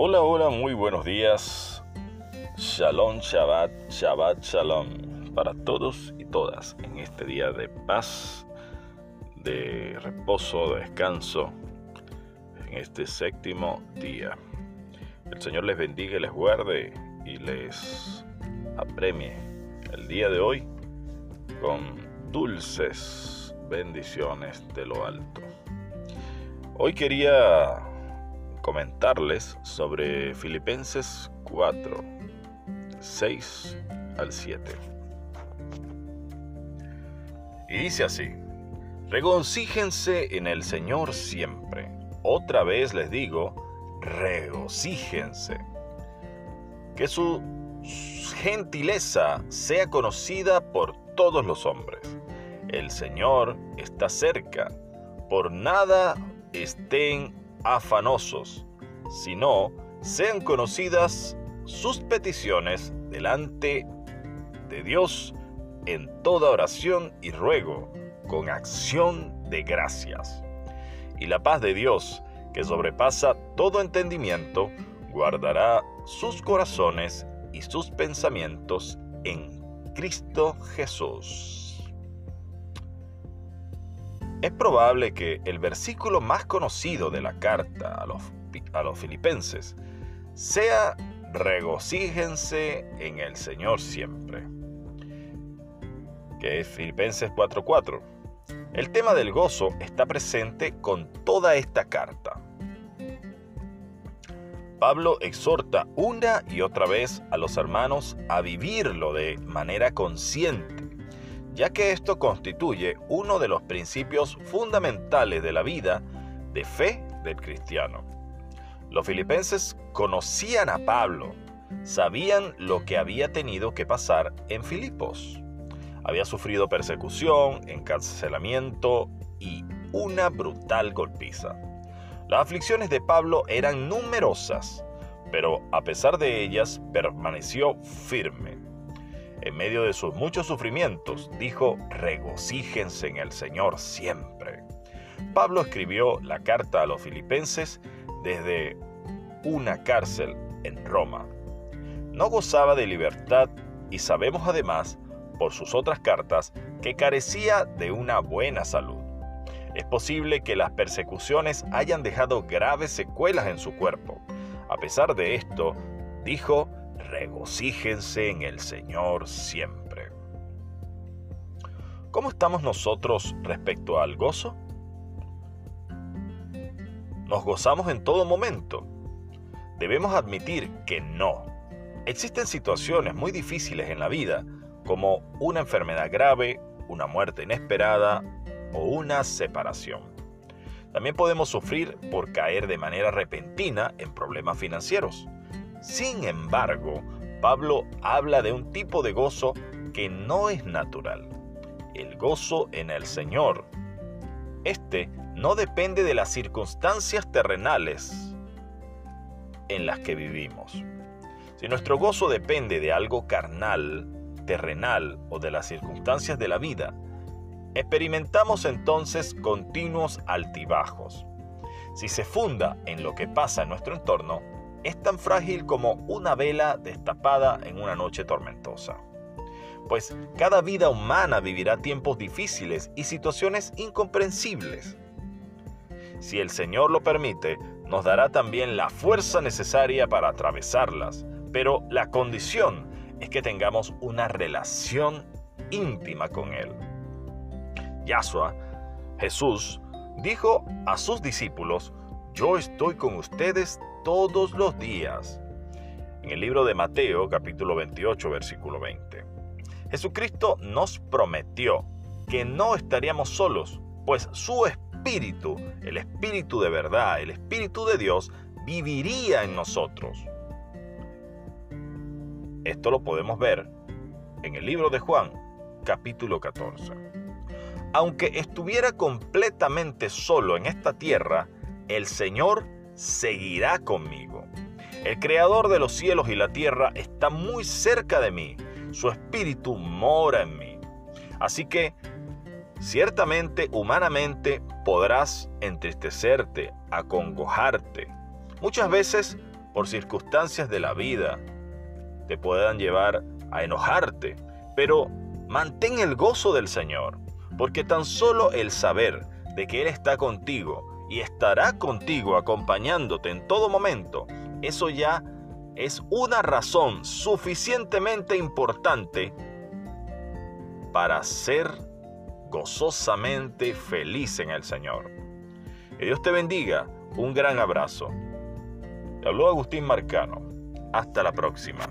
Hola, hola, muy buenos días. Shalom, Shabbat, Shabbat, Shalom para todos y todas en este día de paz, de reposo, de descanso, en este séptimo día. El Señor les bendiga les guarde y les apremie el día de hoy con dulces bendiciones de lo alto. Hoy quería comentarles sobre Filipenses 4, 6 al 7. Y dice así, regocíjense en el Señor siempre. Otra vez les digo, regocíjense. Que su gentileza sea conocida por todos los hombres. El Señor está cerca. Por nada estén afanosos, sino sean conocidas sus peticiones delante de Dios en toda oración y ruego, con acción de gracias. Y la paz de Dios, que sobrepasa todo entendimiento, guardará sus corazones y sus pensamientos en Cristo Jesús. Es probable que el versículo más conocido de la carta a los, a los filipenses sea regocíjense en el Señor siempre, que es Filipenses 4:4. El tema del gozo está presente con toda esta carta. Pablo exhorta una y otra vez a los hermanos a vivirlo de manera consciente ya que esto constituye uno de los principios fundamentales de la vida de fe del cristiano. Los filipenses conocían a Pablo, sabían lo que había tenido que pasar en Filipos. Había sufrido persecución, encarcelamiento y una brutal golpiza. Las aflicciones de Pablo eran numerosas, pero a pesar de ellas permaneció firme en medio de sus muchos sufrimientos, dijo, regocíjense en el Señor siempre. Pablo escribió la carta a los filipenses desde una cárcel en Roma. No gozaba de libertad y sabemos además, por sus otras cartas, que carecía de una buena salud. Es posible que las persecuciones hayan dejado graves secuelas en su cuerpo. A pesar de esto, dijo, regocíjense en el Señor siempre. ¿Cómo estamos nosotros respecto al gozo? ¿Nos gozamos en todo momento? Debemos admitir que no. Existen situaciones muy difíciles en la vida, como una enfermedad grave, una muerte inesperada o una separación. También podemos sufrir por caer de manera repentina en problemas financieros. Sin embargo, Pablo habla de un tipo de gozo que no es natural, el gozo en el Señor. Este no depende de las circunstancias terrenales en las que vivimos. Si nuestro gozo depende de algo carnal, terrenal o de las circunstancias de la vida, experimentamos entonces continuos altibajos. Si se funda en lo que pasa en nuestro entorno, es tan frágil como una vela destapada en una noche tormentosa. Pues cada vida humana vivirá tiempos difíciles y situaciones incomprensibles. Si el Señor lo permite, nos dará también la fuerza necesaria para atravesarlas, pero la condición es que tengamos una relación íntima con Él. Yahshua, Jesús, dijo a sus discípulos, yo estoy con ustedes todos los días. En el libro de Mateo capítulo 28 versículo 20. Jesucristo nos prometió que no estaríamos solos, pues su espíritu, el espíritu de verdad, el espíritu de Dios, viviría en nosotros. Esto lo podemos ver en el libro de Juan capítulo 14. Aunque estuviera completamente solo en esta tierra, el Señor seguirá conmigo. El Creador de los cielos y la tierra está muy cerca de mí. Su espíritu mora en mí. Así que, ciertamente, humanamente, podrás entristecerte, acongojarte. Muchas veces por circunstancias de la vida te puedan llevar a enojarte, pero mantén el gozo del Señor, porque tan solo el saber de que Él está contigo y estará contigo acompañándote en todo momento, eso ya es una razón suficientemente importante para ser gozosamente feliz en el Señor. Que Dios te bendiga. Un gran abrazo. Te habló Agustín Marcano. Hasta la próxima.